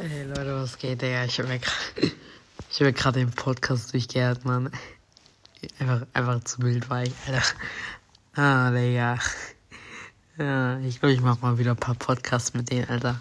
Hey Leute, was geht, Digga? Ich habe mir gerade ich hab mir den Podcast durchgehört, Mann. Einfach, einfach zu wild war ich, Alter. Ah, Digga. Ja, ich glaube, ich mach mal wieder ein paar Podcasts mit denen, Alter.